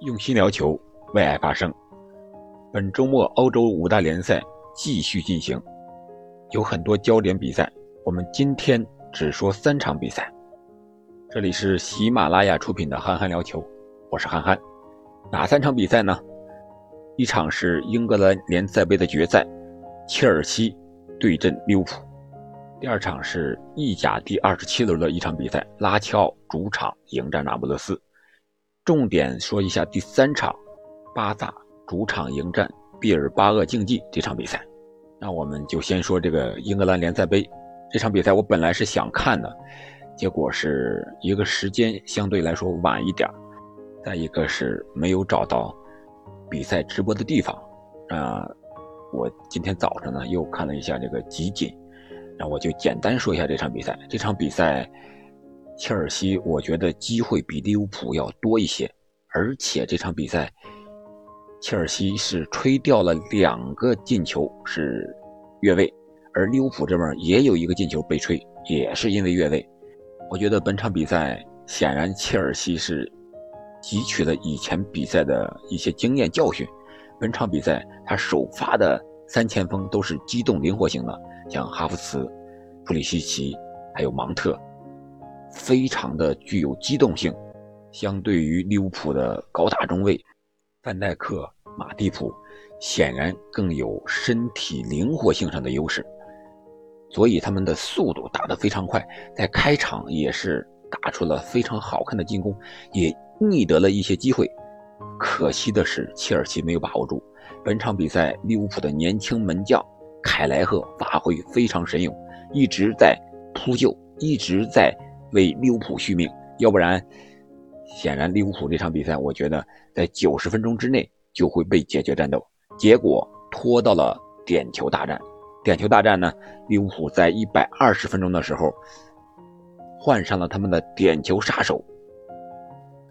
用心聊球，为爱发声。本周末欧洲五大联赛继续进行，有很多焦点比赛。我们今天只说三场比赛。这里是喜马拉雅出品的《憨憨聊球》，我是憨憨。哪三场比赛呢？一场是英格兰联赛杯的决赛，切尔西对阵利物浦；第二场是意甲第二十七轮的一场比赛，拉齐奥主场迎战那不勒斯。重点说一下第三场，巴萨主场迎战毕尔巴鄂竞技这场比赛。那我们就先说这个英格兰联赛杯这场比赛。我本来是想看的，结果是一个时间相对来说晚一点，再一个是没有找到比赛直播的地方。啊，我今天早上呢又看了一下这个集锦，那我就简单说一下这场比赛。这场比赛。切尔西，我觉得机会比利物浦要多一些，而且这场比赛，切尔西是吹掉了两个进球是越位，而利物浦这边也有一个进球被吹，也是因为越位。我觉得本场比赛显然切尔西是汲取了以前比赛的一些经验教训，本场比赛他首发的三前锋都是机动灵活型的，像哈弗茨、普里西奇还有芒特。非常的具有机动性，相对于利物浦的高大中卫范戴克、马蒂普，显然更有身体灵活性上的优势，所以他们的速度打得非常快，在开场也是打出了非常好看的进攻，也觅得了一些机会。可惜的是，切尔西没有把握住。本场比赛，利物浦的年轻门将凯莱赫发挥非常神勇，一直在扑救，一直在。为利物浦续命，要不然，显然利物浦这场比赛，我觉得在九十分钟之内就会被解决战斗。结果拖到了点球大战，点球大战呢，利物浦在一百二十分钟的时候换上了他们的点球杀手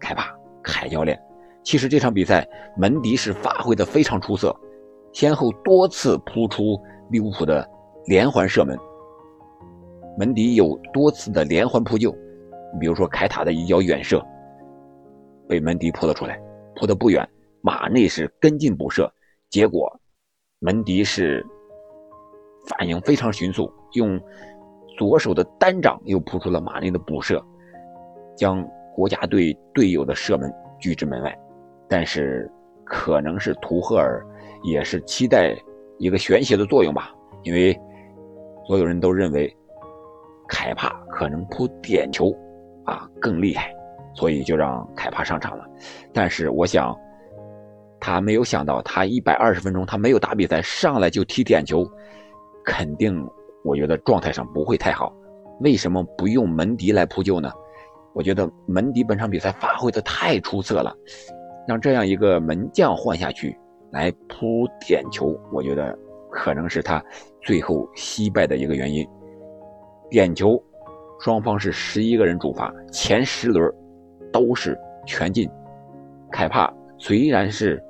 凯帕凯教练。其实这场比赛门迪是发挥的非常出色，先后多次扑出利物浦的连环射门。门迪有多次的连环扑救，比如说凯塔的一脚远射，被门迪扑了出来，扑得不远，马内是跟进补射，结果门迪是反应非常迅速，用左手的单掌又扑出了马内的补射，将国家队队友的射门拒之门外。但是可能是图赫尔也是期待一个玄学的作用吧，因为所有人都认为。凯帕可能扑点球，啊更厉害，所以就让凯帕上场了。但是我想，他没有想到，他一百二十分钟他没有打比赛，上来就踢点球，肯定我觉得状态上不会太好。为什么不用门迪来扑救呢？我觉得门迪本场比赛发挥的太出色了，让这样一个门将换下去来扑点球，我觉得可能是他最后惜败的一个原因。点球，双方是十一个人主罚，前十轮都是全进。凯帕虽然是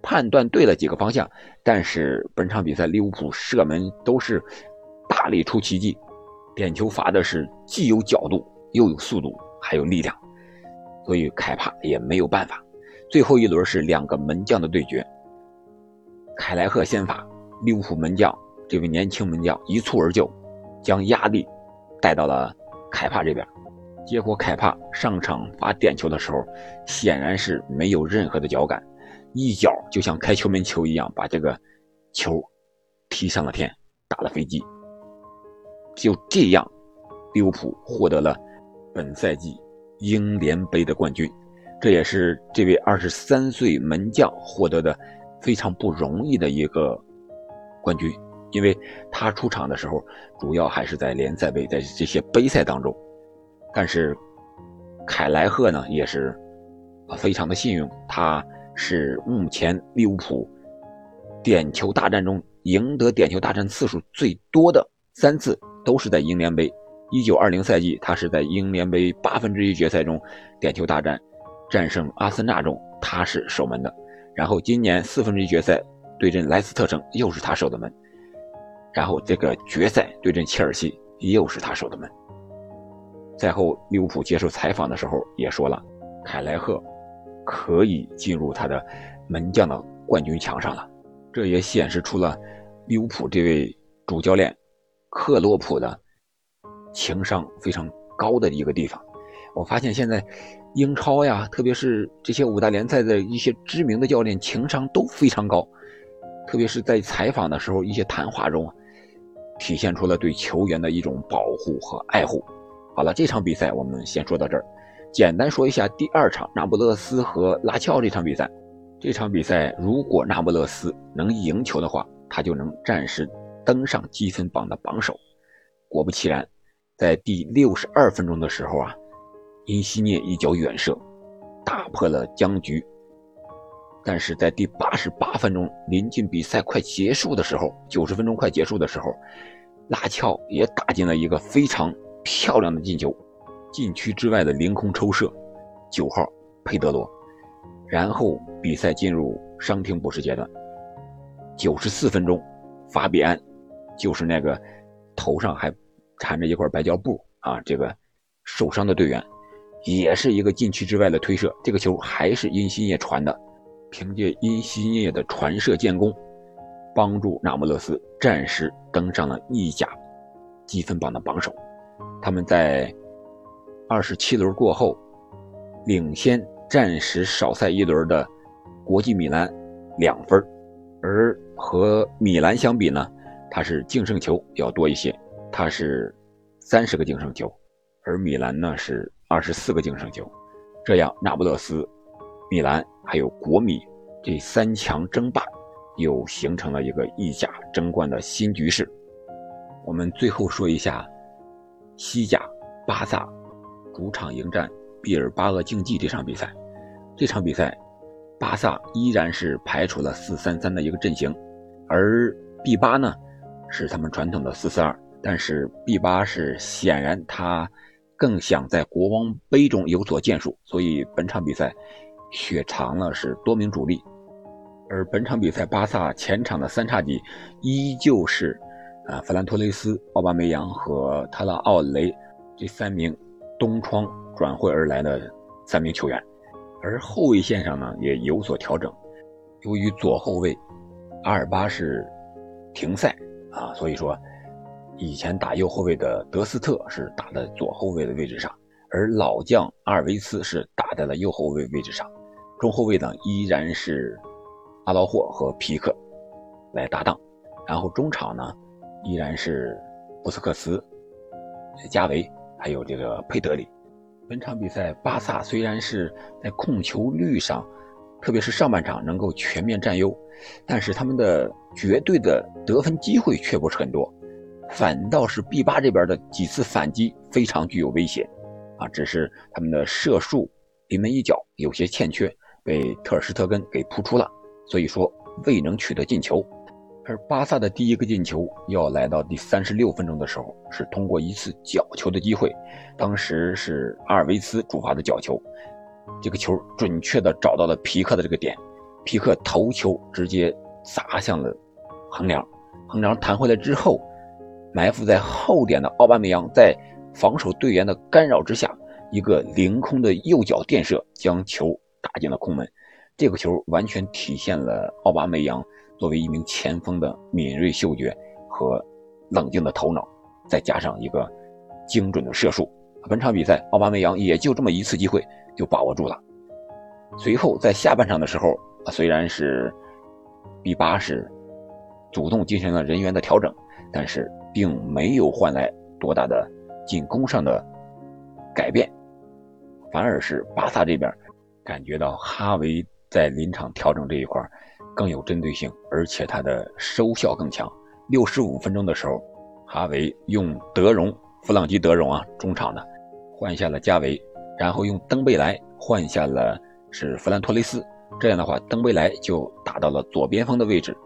判断对了几个方向，但是本场比赛利物浦射门都是大力出奇迹，点球罚的是既有角度又有速度还有力量，所以凯帕也没有办法。最后一轮是两个门将的对决，凯莱赫先发，利物浦门将这位年轻门将一蹴而就。将压力带到了凯帕这边，结果凯帕上场罚点球的时候，显然是没有任何的脚感，一脚就像开球门球一样把这个球踢上了天，打了飞机。就这样，利物浦获得了本赛季英联杯的冠军，这也是这位二十三岁门将获得的非常不容易的一个冠军。因为他出场的时候，主要还是在联赛杯，在这些杯赛当中。但是，凯莱赫呢，也是非常的幸运，他是目前利物浦点球大战中赢得点球大战次数最多的三次，都是在英联杯。一九二零赛季，他是在英联杯八分之一决赛中点球大战战胜阿森纳中，他是守门的。然后今年四分之一决赛对阵莱斯特城，又是他守的门。然后这个决赛对阵切尔西又是他守的门。赛后利物浦接受采访的时候也说了，凯莱赫可以进入他的门将的冠军墙上了。这也显示出了利物浦这位主教练克洛普的情商非常高的一个地方。我发现现在英超呀，特别是这些五大联赛的一些知名的教练，情商都非常高。特别是在采访的时候，一些谈话中，体现出了对球员的一种保护和爱护。好了，这场比赛我们先说到这儿。简单说一下第二场那不勒斯和拉齐奥这场比赛。这场比赛如果那不勒斯能赢球的话，他就能暂时登上积分榜的榜首。果不其然，在第六十二分钟的时候啊，因西涅一脚远射打破了僵局。但是在第八十八分钟，临近比赛快结束的时候，九十分钟快结束的时候，拉乔也打进了一个非常漂亮的进球，禁区之外的凌空抽射，九号佩德罗。然后比赛进入伤停补时阶段，九十四分钟，法比安，就是那个头上还缠着一块白胶布啊，这个受伤的队员，也是一个禁区之外的推射，这个球还是因西涅传的。凭借因西涅的传射建功，帮助那不勒斯暂时登上了意甲积分榜的榜首。他们在二十七轮过后，领先暂时少赛一轮的国际米兰两分，而和米兰相比呢，他是净胜球要多一些，他是三十个净胜球，而米兰呢是二十四个净胜球。这样，那不勒斯。米兰还有国米这三强争霸，又形成了一个意甲争冠的新局势。我们最后说一下西甲巴萨主场迎战毕尔巴鄂竞技这场比赛。这场比赛，巴萨依然是排除了四三三的一个阵型，而 B 八呢是他们传统的四四二。但是 B 八是显然他更想在国王杯中有所建树，所以本场比赛。血长了是多名主力，而本场比赛巴萨前场的三叉戟依旧是啊弗兰托雷斯、奥巴梅扬和特拉奥雷这三名东窗转会而来的三名球员，而后卫线上呢也有所调整，由于左后卫阿尔巴是停赛啊，所以说以前打右后卫的德斯特是打在左后卫的位置上，而老将阿尔维斯是打在了右后卫位置上。中后卫呢依然是阿劳霍和皮克来搭档，然后中场呢依然是布斯克茨、加维还有这个佩德里。本场比赛巴萨虽然是在控球率上，特别是上半场能够全面占优，但是他们的绝对的得分机会却不是很多，反倒是 B 八这边的几次反击非常具有威胁，啊，只是他们的射术临门一脚有些欠缺。被特尔施特根给扑出了，所以说未能取得进球。而巴萨的第一个进球要来到第三十六分钟的时候，是通过一次角球的机会，当时是阿尔维斯主罚的角球，这个球准确的找到了皮克的这个点，皮克头球直接砸向了横梁，横梁弹回来之后，埋伏在后点的奥巴梅扬在防守队员的干扰之下，一个凌空的右脚垫射将球。打进了空门，这个球完全体现了奥巴梅扬作为一名前锋的敏锐嗅觉和冷静的头脑，再加上一个精准的射术。本场比赛，奥巴梅扬也就这么一次机会就把握住了。随后在下半场的时候，虽然是 B 八是主动进行了人员的调整，但是并没有换来多大的进攻上的改变，反而是巴萨这边。感觉到哈维在临场调整这一块更有针对性，而且他的收效更强。六十五分钟的时候，哈维用德容弗朗基德容啊中场的换下了加维，然后用登贝莱换下了是弗兰托雷斯。这样的话，登贝莱就打到了左边锋的位置，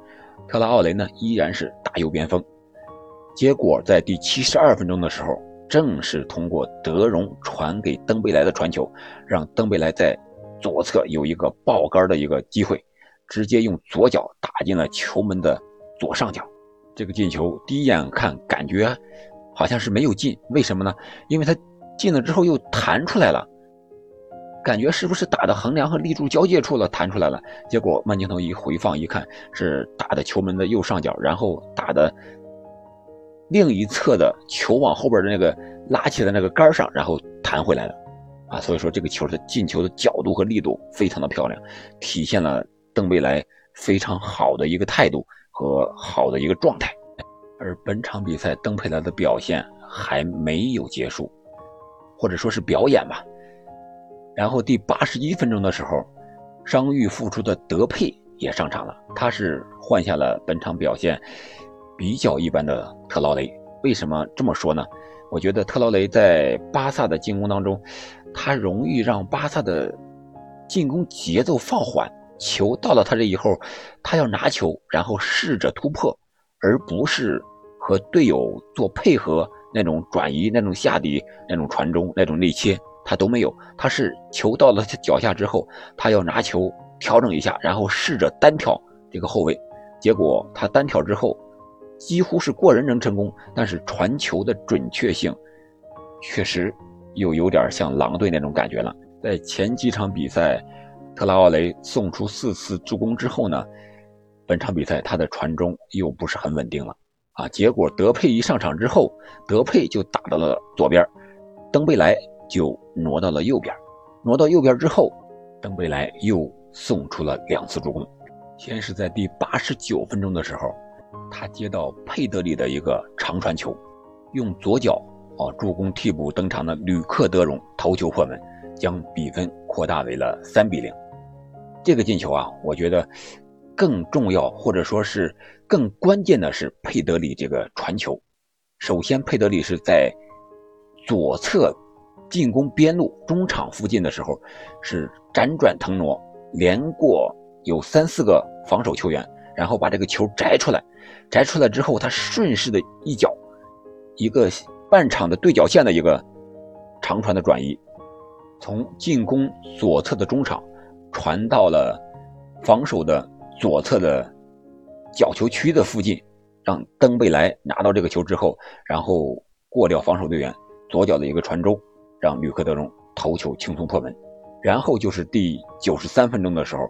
特拉奥雷呢依然是打右边锋。结果在第七十二分钟的时候，正是通过德容传给登贝莱的传球，让登贝莱在左侧有一个爆杆的一个机会，直接用左脚打进了球门的左上角。这个进球第一眼看感觉好像是没有进，为什么呢？因为他进了之后又弹出来了，感觉是不是打的横梁和立柱交界处了，弹出来了。结果慢镜头一回放一看，是打的球门的右上角，然后打的另一侧的球往后边的那个拉起的那个杆上，然后弹回来了。啊，所以说这个球的进球的角度和力度非常的漂亮，体现了登贝莱非常好的一个态度和好的一个状态。而本场比赛登贝莱的表现还没有结束，或者说是表演吧。然后第八十一分钟的时候，伤愈复出的德佩也上场了，他是换下了本场表现比较一般的特劳雷。为什么这么说呢？我觉得特劳雷在巴萨的进攻当中，他容易让巴萨的进攻节奏放缓，球到了他这以后，他要拿球，然后试着突破，而不是和队友做配合那种转移、那种下底、那种传中、那种内切。他都没有，他是球到了他脚下之后，他要拿球调整一下，然后试着单挑这个后卫，结果他单挑之后，几乎是过人能成功，但是传球的准确性，确实又有点像狼队那种感觉了。在前几场比赛，特拉奥雷送出四次助攻之后呢，本场比赛他的传中又不是很稳定了啊。结果德佩一上场之后，德佩就打到了左边，登贝莱。就挪到了右边，挪到右边之后，登贝莱又送出了两次助攻。先是在第八十九分钟的时候，他接到佩德里的一个长传球，用左脚啊助攻替补登场的吕克德容头球破门，将比分扩大为了三比零。这个进球啊，我觉得更重要或者说是更关键的是佩德里这个传球。首先，佩德里是在左侧。进攻边路中场附近的时候，是辗转腾挪，连过有三四个防守球员，然后把这个球摘出来，摘出来之后，他顺势的一脚，一个半场的对角线的一个长传的转移，从进攻左侧的中场传到了防守的左侧的角球区的附近，让登贝莱拿到这个球之后，然后过掉防守队员，左脚的一个传中。让吕克德容头球轻松破门，然后就是第九十三分钟的时候，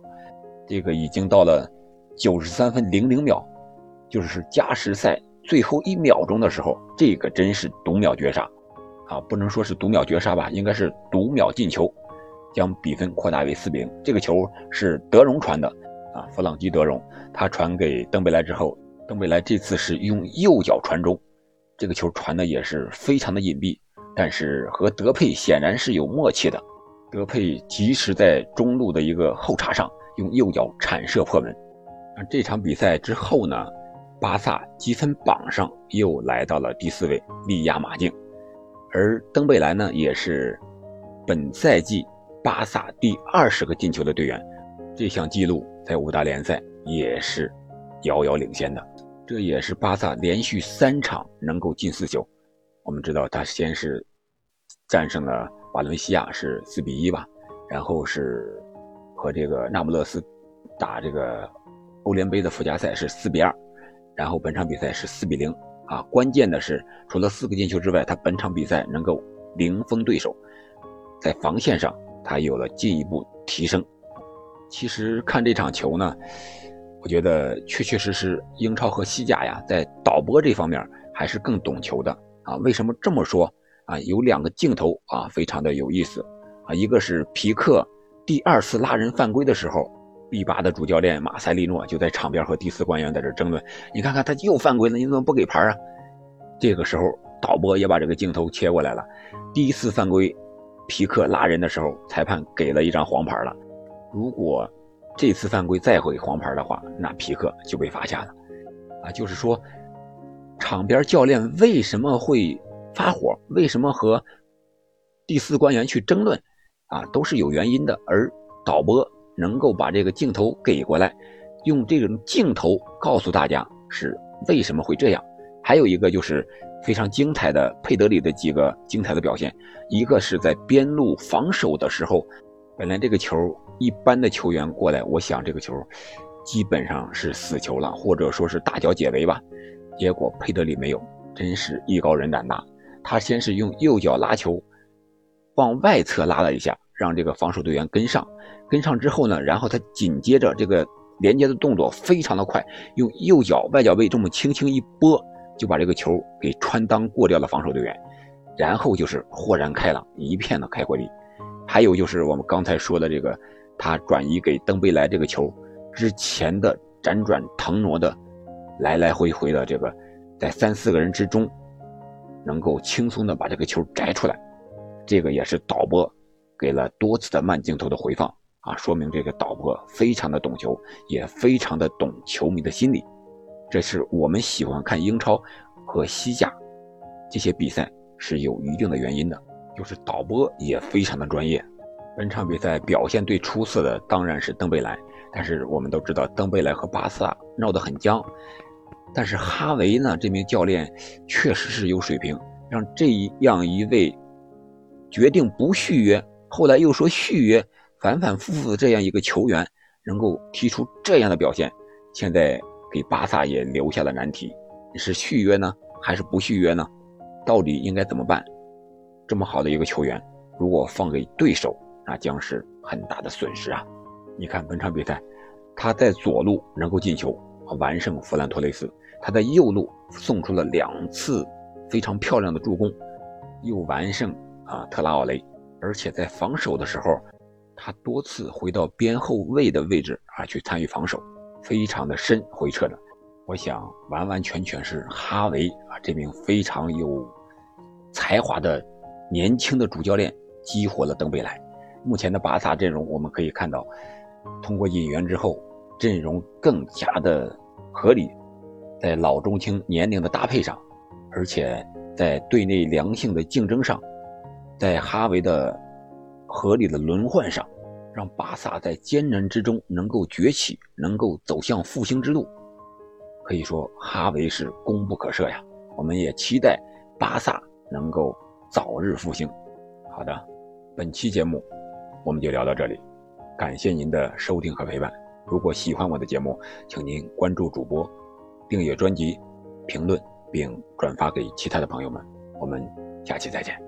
这个已经到了九十三分零零秒，就是加时赛最后一秒钟的时候，这个真是读秒绝杀，啊，不能说是读秒绝杀吧，应该是读秒进球，将比分扩大为四比零。这个球是德容传的，啊，弗朗基德容，他传给登贝莱之后，登贝莱这次是用右脚传中，这个球传的也是非常的隐蔽。但是和德佩显然是有默契的，德佩及时在中路的一个后插上用右脚铲射破门。那这场比赛之后呢，巴萨积分榜上又来到了第四位，力压马竞。而登贝莱呢，也是本赛季巴萨第二十个进球的队员，这项纪录在五大联赛也是遥遥领先的。这也是巴萨连续三场能够进四球。我们知道他先是战胜了瓦伦西亚，是四比一吧，然后是和这个那不勒斯打这个欧联杯的附加赛是四比二，然后本场比赛是四比零啊。关键的是，除了四个进球之外，他本场比赛能够零封对手，在防线上他有了进一步提升。其实看这场球呢，我觉得确确实实英超和西甲呀，在导播这方面还是更懂球的。啊，为什么这么说啊？有两个镜头啊，非常的有意思啊。一个是皮克第二次拉人犯规的时候，B 八的主教练马塞利诺就在场边和第四官员在这争论。你看看他又犯规了，你怎么不给牌啊？这个时候导播也把这个镜头切过来了。第一次犯规，皮克拉人的时候，裁判给了一张黄牌了。如果这次犯规再给黄牌的话，那皮克就被罚下了。啊，就是说。场边教练为什么会发火？为什么和第四官员去争论？啊，都是有原因的。而导播能够把这个镜头给过来，用这种镜头告诉大家是为什么会这样。还有一个就是非常精彩的佩德里的几个精彩的表现。一个是在边路防守的时候，本来这个球一般的球员过来，我想这个球基本上是死球了，或者说是大脚解围吧。结果佩德里没有，真是艺高人胆大。他先是用右脚拉球，往外侧拉了一下，让这个防守队员跟上，跟上之后呢，然后他紧接着这个连接的动作非常的快，用右脚外脚背这么轻轻一拨，就把这个球给穿裆过掉了防守队员，然后就是豁然开朗，一片的开阔地。还有就是我们刚才说的这个，他转移给登贝莱这个球之前的辗转腾挪的，来来回回的这个，在三四个人之中，能够轻松的把这个球摘出来，这个也是导播给了多次的慢镜头的回放啊，说明这个导播非常的懂球，也非常的懂球迷的心理，这是我们喜欢看英超和西甲这些比赛是有一定的原因的。就是导播也非常的专业。本场比赛表现最出色的当然是登贝莱，但是我们都知道登贝莱和巴萨闹得很僵。但是哈维呢，这名教练确实是有水平，让这样一位决定不续约，后来又说续约，反反复复的这样一个球员，能够踢出这样的表现，现在给巴萨也留下了难题：是续约呢，还是不续约呢？到底应该怎么办？这么好的一个球员，如果放给对手，那将是很大的损失啊！你看本场比赛，他在左路能够进球，完胜弗兰托雷斯；他在右路送出了两次非常漂亮的助攻，又完胜啊特拉奥雷。而且在防守的时候，他多次回到边后卫的位置啊去参与防守，非常的深回撤的。我想完完全全是哈维啊这名非常有才华的。年轻的主教练激活了登贝莱。目前的巴萨阵容，我们可以看到，通过引援之后，阵容更加的合理，在老中青年龄的搭配上，而且在队内良性的竞争上，在哈维的合理的轮换上，让巴萨在艰难之中能够崛起，能够走向复兴之路。可以说，哈维是功不可赦呀。我们也期待巴萨能够。早日复兴。好的，本期节目我们就聊到这里，感谢您的收听和陪伴。如果喜欢我的节目，请您关注主播，订阅专辑，评论并转发给其他的朋友们。我们下期再见。